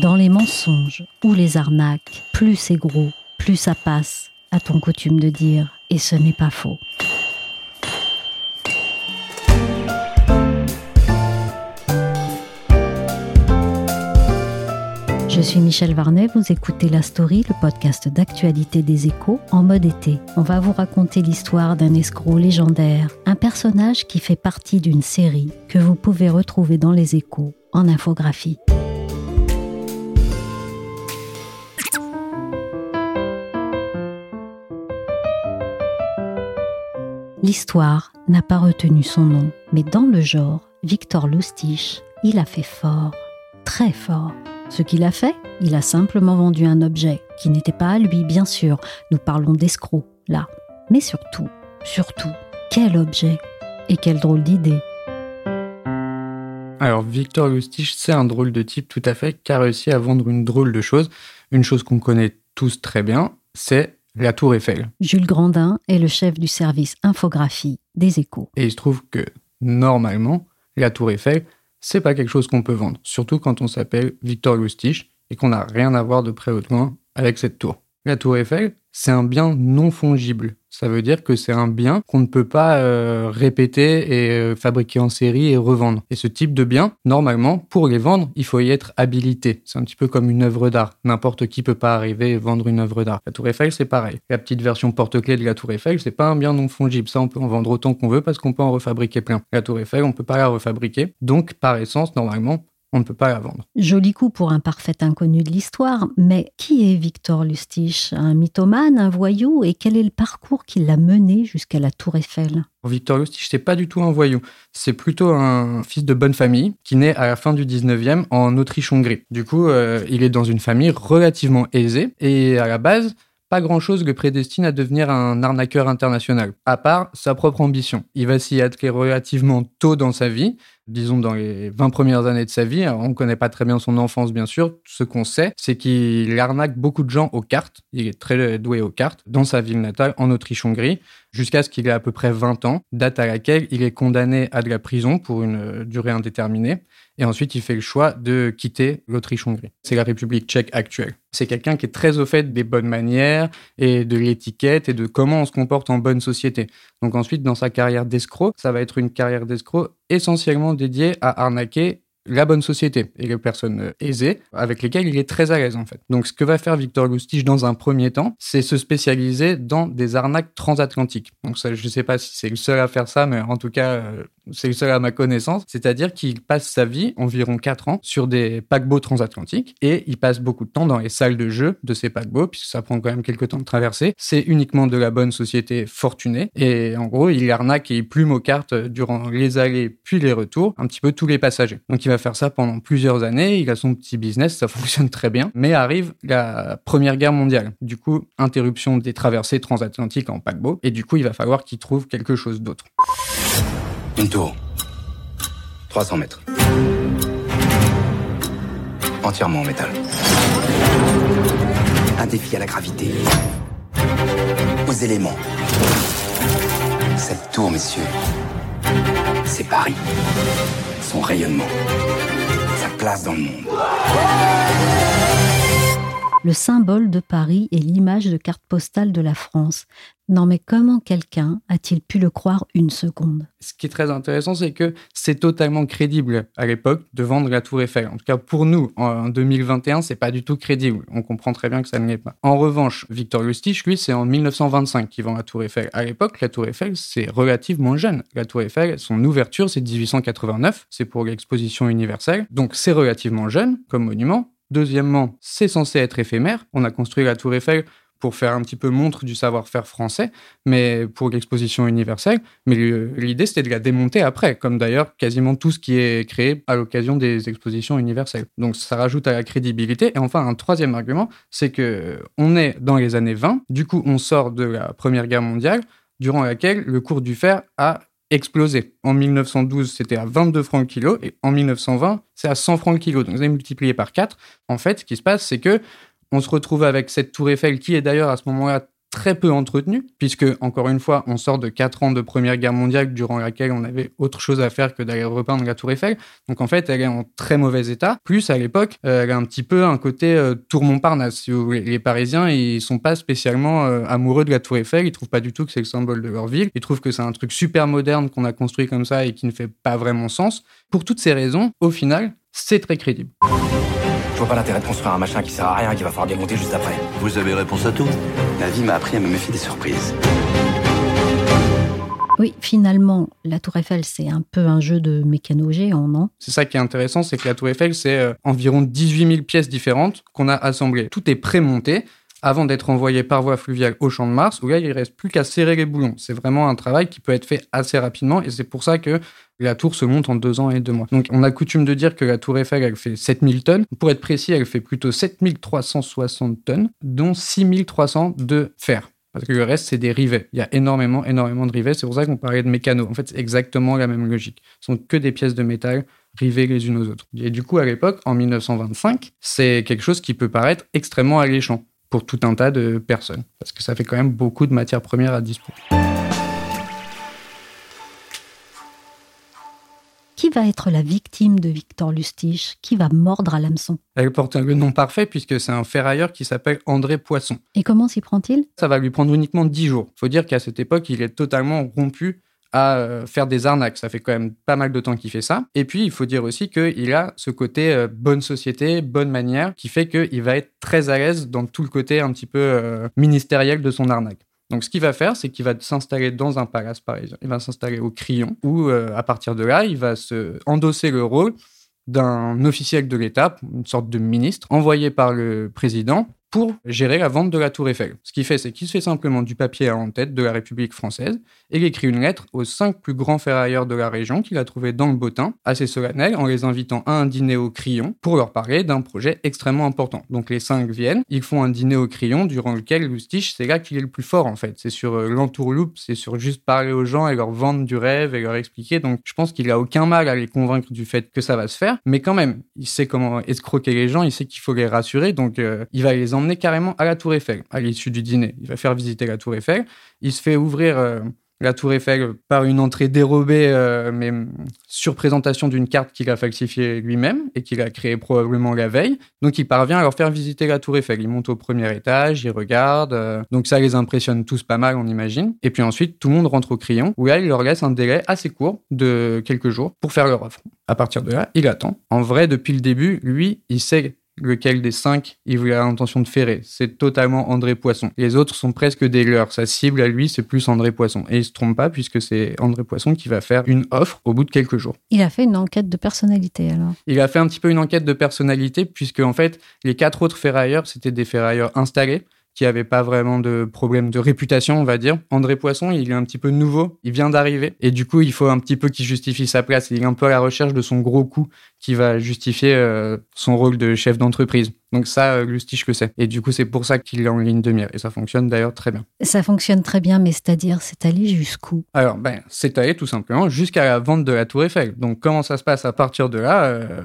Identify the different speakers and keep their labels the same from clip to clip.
Speaker 1: Dans les mensonges ou les arnaques, plus c'est gros, plus ça passe, a ton coutume de dire, et ce n'est pas faux. Je suis Michel Varnet, vous écoutez La Story, le podcast d'actualité des échos en mode été. On va vous raconter l'histoire d'un escroc légendaire, un personnage qui fait partie d'une série que vous pouvez retrouver dans les échos en infographie. L'histoire n'a pas retenu son nom, mais dans le genre, Victor Lustig, il a fait fort, très fort. Ce qu'il a fait, il a simplement vendu un objet qui n'était pas à lui, bien sûr. Nous parlons d'escroc, là. Mais surtout, surtout, quel objet Et quelle drôle d'idée
Speaker 2: Alors, Victor Lustig, c'est un drôle de type tout à fait qui a réussi à vendre une drôle de chose. Une chose qu'on connaît tous très bien, c'est la Tour Eiffel.
Speaker 1: Jules Grandin est le chef du service infographie des échos.
Speaker 2: Et il se trouve que, normalement, la Tour Eiffel, c'est pas quelque chose qu'on peut vendre, surtout quand on s'appelle Victor Lustig et qu'on n'a rien à voir de près ou de loin avec cette tour. La tour Eiffel, c'est un bien non fongible. Ça veut dire que c'est un bien qu'on ne peut pas euh, répéter et euh, fabriquer en série et revendre. Et ce type de bien, normalement, pour les vendre, il faut y être habilité. C'est un petit peu comme une œuvre d'art. N'importe qui peut pas arriver et vendre une œuvre d'art. La Tour Eiffel, c'est pareil. La petite version porte-clés de la Tour Eiffel, c'est pas un bien non fongible. Ça, on peut en vendre autant qu'on veut parce qu'on peut en refabriquer plein. La Tour Eiffel, on peut pas la refabriquer. Donc, par essence, normalement, on ne peut pas la vendre.
Speaker 1: Joli coup pour un parfait inconnu de l'histoire, mais qui est Victor Lustig Un mythomane, un voyou? Et quel est le parcours qui l'a mené jusqu'à la Tour Eiffel?
Speaker 2: Victor Lustig, c'est pas du tout un voyou. C'est plutôt un fils de bonne famille qui naît à la fin du 19e en Autriche-Hongrie. Du coup, euh, il est dans une famille relativement aisée et à la base, pas grand-chose le prédestine à devenir un arnaqueur international, à part sa propre ambition. Il va s'y atteler relativement tôt dans sa vie, disons dans les 20 premières années de sa vie. on ne connaît pas très bien son enfance, bien sûr. Ce qu'on sait, c'est qu'il arnaque beaucoup de gens aux cartes. Il est très doué aux cartes dans sa ville natale, en Autriche-Hongrie, jusqu'à ce qu'il ait à peu près 20 ans, date à laquelle il est condamné à de la prison pour une durée indéterminée. Et ensuite, il fait le choix de quitter l'Autriche-Hongrie. C'est la République tchèque actuelle. C'est quelqu'un qui est très au fait des bonnes manières et de l'étiquette et de comment on se comporte en bonne société. Donc ensuite, dans sa carrière d'escroc, ça va être une carrière d'escroc essentiellement dédiée à arnaquer la bonne société et les personnes euh, aisées avec lesquelles il est très à l'aise en fait. Donc ce que va faire Victor Lustig dans un premier temps, c'est se spécialiser dans des arnaques transatlantiques. Donc je ne sais pas si c'est le seul à faire ça, mais en tout cas, euh, c'est le seul à ma connaissance. C'est-à-dire qu'il passe sa vie, environ 4 ans, sur des paquebots transatlantiques et il passe beaucoup de temps dans les salles de jeu de ces paquebots, puisque ça prend quand même quelques temps de traverser. C'est uniquement de la bonne société fortunée et en gros, il arnaque et il plume aux cartes durant les allées puis les retours, un petit peu tous les passagers. Donc il va faire ça pendant plusieurs années, il a son petit business, ça fonctionne très bien, mais arrive la Première Guerre mondiale. Du coup, interruption des traversées transatlantiques en paquebot et du coup, il va falloir qu'il trouve quelque chose d'autre.
Speaker 3: Une tour. 300 mètres. Entièrement en métal. Un défi à la gravité. Aux éléments. Cette tour, messieurs, Paris. Son rayonnement. Sa place dans le monde
Speaker 1: le symbole de Paris et l'image de carte postale de la France. Non mais comment quelqu'un a-t-il pu le croire une seconde?
Speaker 2: Ce qui est très intéressant, c'est que c'est totalement crédible à l'époque de vendre la Tour Eiffel. En tout cas, pour nous, en 2021, c'est pas du tout crédible. On comprend très bien que ça ne l'est pas. En revanche, Victor Lustig, lui, c'est en 1925 qu'il vend la Tour Eiffel. À l'époque, la Tour Eiffel, c'est relativement jeune. La Tour Eiffel, son ouverture, c'est 1889. C'est pour l'exposition universelle. Donc, c'est relativement jeune comme monument. Deuxièmement, c'est censé être éphémère. On a construit la tour Eiffel pour faire un petit peu montre du savoir-faire français, mais pour l'exposition universelle. Mais l'idée, c'était de la démonter après, comme d'ailleurs quasiment tout ce qui est créé à l'occasion des expositions universelles. Donc ça rajoute à la crédibilité. Et enfin, un troisième argument, c'est que on est dans les années 20. Du coup, on sort de la Première Guerre mondiale, durant laquelle le cours du fer a explosé. En 1912, c'était à 22 francs le kilo, et en 1920, c'est à 100 francs le kilo. Donc, vous avez multiplié par 4. En fait, ce qui se passe, c'est que on se retrouve avec cette tour Eiffel qui est d'ailleurs à ce moment-là très peu entretenu, puisque, encore une fois, on sort de quatre ans de Première Guerre mondiale durant laquelle on avait autre chose à faire que d'aller repeindre la Tour Eiffel. Donc, en fait, elle est en très mauvais état. Plus, à l'époque, euh, elle a un petit peu un côté euh, Tour Montparnasse. Les Parisiens, ils sont pas spécialement euh, amoureux de la Tour Eiffel. Ils trouvent pas du tout que c'est le symbole de leur ville. Ils trouvent que c'est un truc super moderne qu'on a construit comme ça et qui ne fait pas vraiment sens. Pour toutes ces raisons, au final, c'est très crédible.
Speaker 3: Je vois pas l'intérêt de construire un machin qui sert à rien et qui va falloir démonter juste après.
Speaker 4: Vous avez réponse à tout
Speaker 3: La vie m'a appris à me méfier des surprises.
Speaker 1: Oui, finalement, la Tour Eiffel, c'est un peu un jeu de mécano géant, non?
Speaker 2: C'est ça qui est intéressant, c'est que la Tour Eiffel, c'est euh, environ 18 000 pièces différentes qu'on a assemblées. Tout est prémonté avant d'être envoyé par voie fluviale au Champ de Mars, où là, il reste plus qu'à serrer les boulons. C'est vraiment un travail qui peut être fait assez rapidement, et c'est pour ça que la tour se monte en deux ans et deux mois. Donc, on a coutume de dire que la tour Eiffel, elle fait 7000 tonnes. Pour être précis, elle fait plutôt 7360 tonnes, dont 6300 de fer. Parce que le reste, c'est des rivets. Il y a énormément, énormément de rivets. C'est pour ça qu'on parlait de mécano. En fait, c'est exactement la même logique. Ce sont que des pièces de métal rivées les unes aux autres. Et du coup, à l'époque, en 1925, c'est quelque chose qui peut paraître extrêmement alléchant pour tout un tas de personnes. Parce que ça fait quand même beaucoup de matières premières à disposition.
Speaker 1: Qui va être la victime de Victor Lustige Qui va mordre à l'hameçon?
Speaker 2: Elle porte le nom parfait puisque c'est un ferrailleur qui s'appelle André Poisson.
Speaker 1: Et comment s'y prend-il?
Speaker 2: Ça va lui prendre uniquement 10 jours. Il faut dire qu'à cette époque, il est totalement rompu à euh, faire des arnaques. Ça fait quand même pas mal de temps qu'il fait ça. Et puis, il faut dire aussi qu'il a ce côté euh, bonne société, bonne manière, qui fait qu'il va être très à l'aise dans tout le côté un petit peu euh, ministériel de son arnaque. Donc, ce qu'il va faire, c'est qu'il va s'installer dans un palace parisien. Il va s'installer au Crillon, où, à partir de là, il va se endosser le rôle d'un officiel de l'État, une sorte de ministre, envoyé par le président pour gérer la vente de la Tour Eiffel. Ce qu'il fait, c'est qu'il se fait simplement du papier à en tête de la République française et il écrit une lettre aux cinq plus grands ferrailleurs de la région qu'il a trouvé dans le Bottin, assez solennel, en les invitant à un dîner au crayon pour leur parler d'un projet extrêmement important. Donc les cinq viennent, ils font un dîner au crayon durant lequel Lustige, c'est là qu'il est le plus fort en fait. C'est sur euh, l'entourloupe, c'est sur juste parler aux gens et leur vendre du rêve et leur expliquer. Donc je pense qu'il a aucun mal à les convaincre du fait que ça va se faire, mais quand même, il sait comment escroquer les gens, il sait qu'il faut les rassurer, donc euh, il va les carrément à la Tour Eiffel à l'issue du dîner. Il va faire visiter la Tour Eiffel. Il se fait ouvrir euh, la Tour Eiffel par une entrée dérobée, euh, mais sur présentation d'une carte qu'il a falsifiée lui-même et qu'il a créée probablement la veille. Donc il parvient à leur faire visiter la Tour Eiffel. Il monte au premier étage, il regarde. Euh, donc ça les impressionne tous pas mal, on imagine. Et puis ensuite, tout le monde rentre au crayon, où là, il leur laisse un délai assez court de quelques jours pour faire leur offre. À partir de là, il attend. En vrai, depuis le début, lui, il sait lequel des cinq il a l'intention de ferrer. C'est totalement André Poisson. Les autres sont presque des leurs. Sa cible à lui, c'est plus André Poisson. Et il se trompe pas puisque c'est André Poisson qui va faire une offre au bout de quelques jours.
Speaker 1: Il a fait une enquête de personnalité alors
Speaker 2: Il a fait un petit peu une enquête de personnalité puisque en fait, les quatre autres ferrailleurs, c'était des ferrailleurs installés qui n'avait pas vraiment de problème de réputation, on va dire. André Poisson, il est un petit peu nouveau, il vient d'arriver, et du coup, il faut un petit peu qu'il justifie sa place. Il est un peu à la recherche de son gros coup qui va justifier euh, son rôle de chef d'entreprise. Donc ça, euh, Lustige le sait. Et du coup, c'est pour ça qu'il est en ligne de mire. Et ça fonctionne d'ailleurs très bien.
Speaker 1: Ça fonctionne très bien, mais c'est-à-dire, c'est allé jusqu'où?
Speaker 2: Alors, ben, c'est allé tout simplement jusqu'à la vente de la Tour Eiffel. Donc, comment ça se passe à partir de là euh,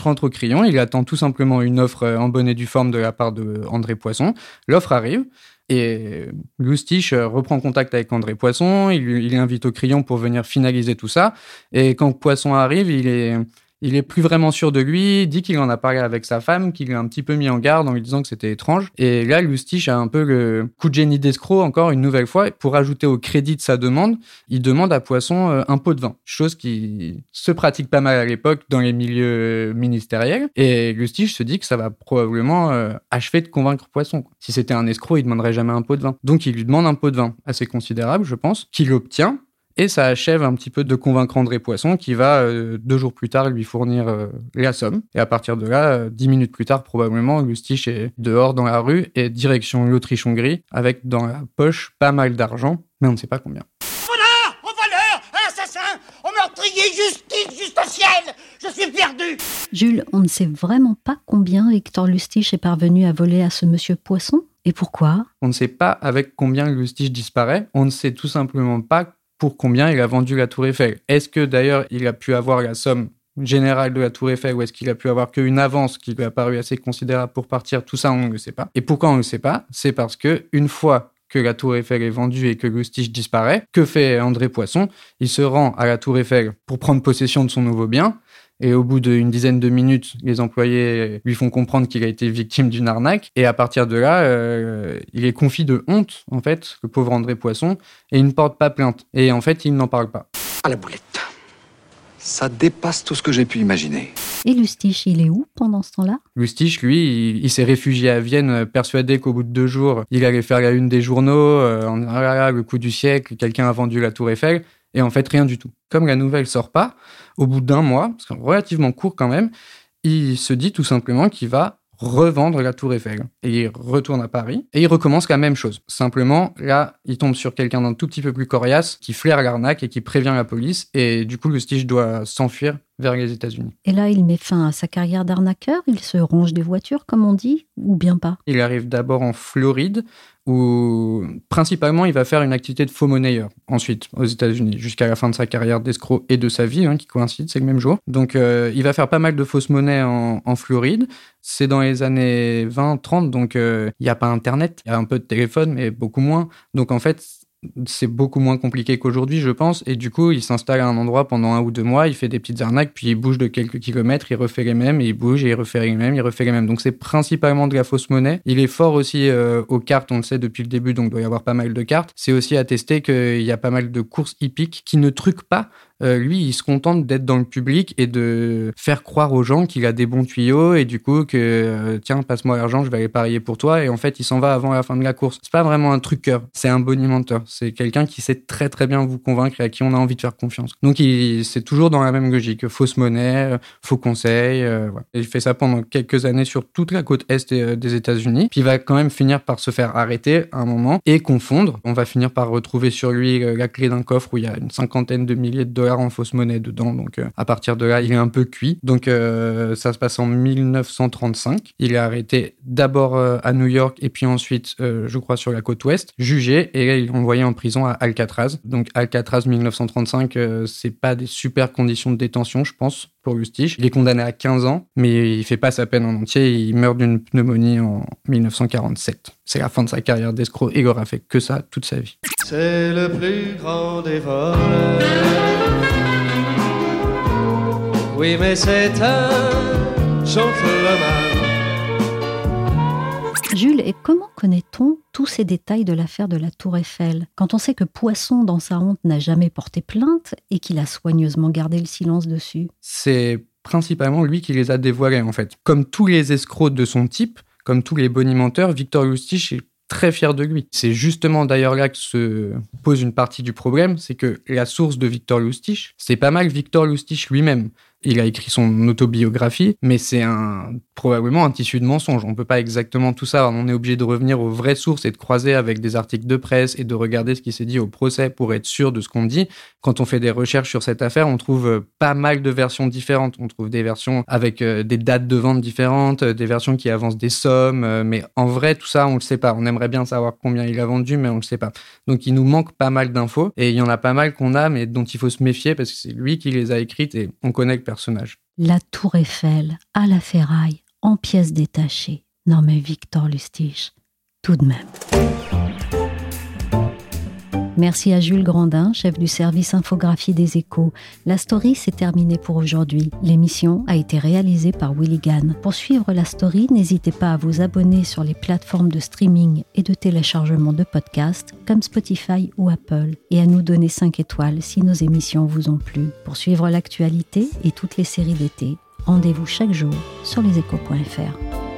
Speaker 2: rentre au crayon, il attend tout simplement une offre en bonne et due forme de la part de André Poisson. L'offre arrive. Et Lustige reprend contact avec André Poisson, il, il invite au crayon pour venir finaliser tout ça. Et quand Poisson arrive, il est, il est plus vraiment sûr de lui, dit qu'il en a parlé avec sa femme, qu'il l'a un petit peu mis en garde en lui disant que c'était étrange. Et là, Lustige a un peu le coup de génie d'escroc encore une nouvelle fois. Pour ajouter au crédit de sa demande, il demande à Poisson euh, un pot de vin. Chose qui se pratique pas mal à l'époque dans les milieux ministériels. Et Lustige se dit que ça va probablement euh, achever de convaincre Poisson. Si c'était un escroc, il demanderait jamais un pot de vin. Donc il lui demande un pot de vin assez considérable, je pense, qu'il obtient Et ça achève un petit peu de convaincre André Poisson qui va euh, deux jours plus tard lui fournir euh, la somme. Et à partir de là, euh, dix minutes plus tard probablement, Lustig est dehors dans la rue et direction l'Autriche-Hongrie avec dans la poche pas mal d'argent, mais on ne sait pas combien.
Speaker 4: Voleur Au voleur Un assassin Au meurtrier Justice Juste au ciel Je suis perdu
Speaker 1: Jules, on ne sait vraiment pas combien Victor Lustig est parvenu à voler à ce monsieur Poisson et pourquoi?
Speaker 2: On ne sait pas avec combien Lustig disparaît. On ne sait tout simplement pas pour combien il a vendu la Tour Eiffel. Est-ce que d'ailleurs il a pu avoir la somme générale de la Tour Eiffel ou est-ce qu'il a pu avoir qu'une avance qui lui a paru assez considérable pour partir? Tout ça, on ne le sait pas. Et pourquoi on ne le sait pas? C'est parce que une fois que la Tour Eiffel est vendue et que Lustig disparaît, que fait André Poisson? Il se rend à la Tour Eiffel pour prendre possession de son nouveau bien. Et au bout d'une dizaine de minutes, les employés lui font comprendre qu'il a été victime d'une arnaque. Et à partir de là, euh, il est confit de honte, en fait, le pauvre André Poisson, et il ne porte pas plainte. Et en fait, il n'en parle pas.
Speaker 5: À la boulette. Ça dépasse tout ce que j'ai pu imaginer.
Speaker 1: Et Lustig, il est où pendant ce temps-là?
Speaker 2: Lustig, lui, il, il s'est réfugié à Vienne, persuadé qu'au bout de deux jours, il allait faire la une des journaux, euh, en ah là là, le coup du siècle, quelqu'un a vendu la Tour Eiffel. Et en fait, rien du tout. Comme la nouvelle sort pas, au bout d'un mois, c'est relativement court quand même, il se dit tout simplement qu'il va revendre la Tour Eiffel. Et il retourne à Paris et il recommence la même chose. Simplement, là, il tombe sur quelqu'un d'un tout petit peu plus coriace qui flaire l'arnaque et qui prévient la police. Et du coup, Lustig doit s'enfuir vers les États-Unis.
Speaker 1: Et là, il met fin à sa carrière d'arnaqueur, il se ronge des voitures, comme on dit, ou bien pas?
Speaker 2: Il arrive d'abord en Floride, où principalement il va faire une activité de faux monnayeur. Ensuite, aux États-Unis, jusqu'à la fin de sa carrière d'escroc et de sa vie, hein, qui coïncide, c'est le même jour. Donc, euh, il va faire pas mal de fausses monnaies en, Floride. C'est dans les années 20-30, donc euh, il n'y a pas Internet, il y a un peu de téléphone, mais beaucoup moins. Donc, en fait, c'est beaucoup moins compliqué qu'aujourd'hui, je pense. Et du coup, il s'installe à un endroit pendant un ou deux mois, il fait des petites arnaques, puis il bouge de quelques kilomètres, il refait les mêmes, et il bouge, et il refait les mêmes, il refait les mêmes. Donc c'est principalement de la fausse monnaie. Il est fort aussi euh, aux cartes, on le sait depuis le début, donc il doit y avoir pas mal de cartes. C'est aussi attesté qu'il y a pas mal de courses hippiques qui ne truquent pas. Euh, lui, il se contente d'être dans le public et de faire croire aux gens qu'il a des bons tuyaux et du coup que euh, tiens, passe-moi l'argent, je vais aller parier pour toi. Et en fait, il s'en va avant la fin de la course. C'est pas vraiment un truqueur, c'est un bonimenteur. C'est quelqu'un qui sait très très bien vous convaincre et à qui on a envie de faire confiance. Donc, c'est toujours dans la même logique fausse monnaie, euh, faux conseils. euh, voilà. Et il fait ça pendant quelques années sur toute la côte est des États-Unis. Puis il va quand même finir par se faire arrêter un moment et confondre. On va finir par retrouver sur lui la clé d'un coffre où il y a une cinquantaine de milliers de dollars en fausse monnaie dedans. Donc euh, à partir de là, il est un peu cuit. Donc euh, ça se passe en 1935. Il est arrêté d'abord euh, à New York et puis ensuite, je crois, sur la côte ouest, jugé et envoyé en prison à Alcatraz. Donc Alcatraz 1935, euh, c'est pas des super conditions de détention, je pense, pour Lustig. Il est condamné à 15 ans, mais il fait pas sa peine en entier. Il meurt d'une pneumonie en 1947. C'est la fin de sa carrière d'escroc il aura fait que ça toute sa vie.
Speaker 6: Grand. Oui, mais c'est un gentleman.
Speaker 1: Jules, et comment connaît-on tous ces détails de l'affaire de la Tour Eiffel? Quand on sait que Poisson, dans sa honte, n'a jamais porté plainte et qu'il a soigneusement gardé le silence dessus?
Speaker 2: c'est principalement lui qui les a dévoilés en fait. Comme tous les escrocs de son type, comme tous les bonimenteurs, Victor Lustig est très fier de lui. C'est justement d'ailleurs là que se pose une partie du problème, c'est que la source de Victor Lustig, c'est pas mal Victor Lustig lui-même. Il a écrit son autobiographie, mais c'est un, probablement un tissu de mensonges. On peut pas exactement tout savoir. On est obligé de revenir aux vraies sources et de croiser avec des articles de presse et de regarder ce qui s'est dit au procès pour être sûr de ce qu'on dit. Quand on fait des recherches sur cette affaire, on trouve euh, pas mal de versions différentes. On trouve des versions avec euh, des dates de vente différentes, euh, des versions qui avancent des sommes, mais en vrai, tout ça, on le sait pas. On aimerait bien savoir combien il a vendu, mais on le sait pas. Donc, il nous manque pas mal d'infos et il y en a pas mal qu'on a, mais dont il faut se méfier parce que c'est lui qui les a écrites et on connaît le
Speaker 1: La Tour Eiffel, à la ferraille, en pièces détachées. Non mais Victor Lustig, tout de même. Merci à Jules Grandin, chef du service infographie des échos. La story s'est terminée pour aujourd'hui. L'émission a été réalisée par Willy Gann. Pour suivre la story, n'hésitez pas à vous abonner sur les plateformes de streaming et de téléchargement de podcasts comme Spotify ou Apple et à nous donner 5 étoiles si nos émissions vous ont plu. Pour suivre l'actualité et toutes les séries d'été, rendez-vous chaque jour sur leséchos.fr.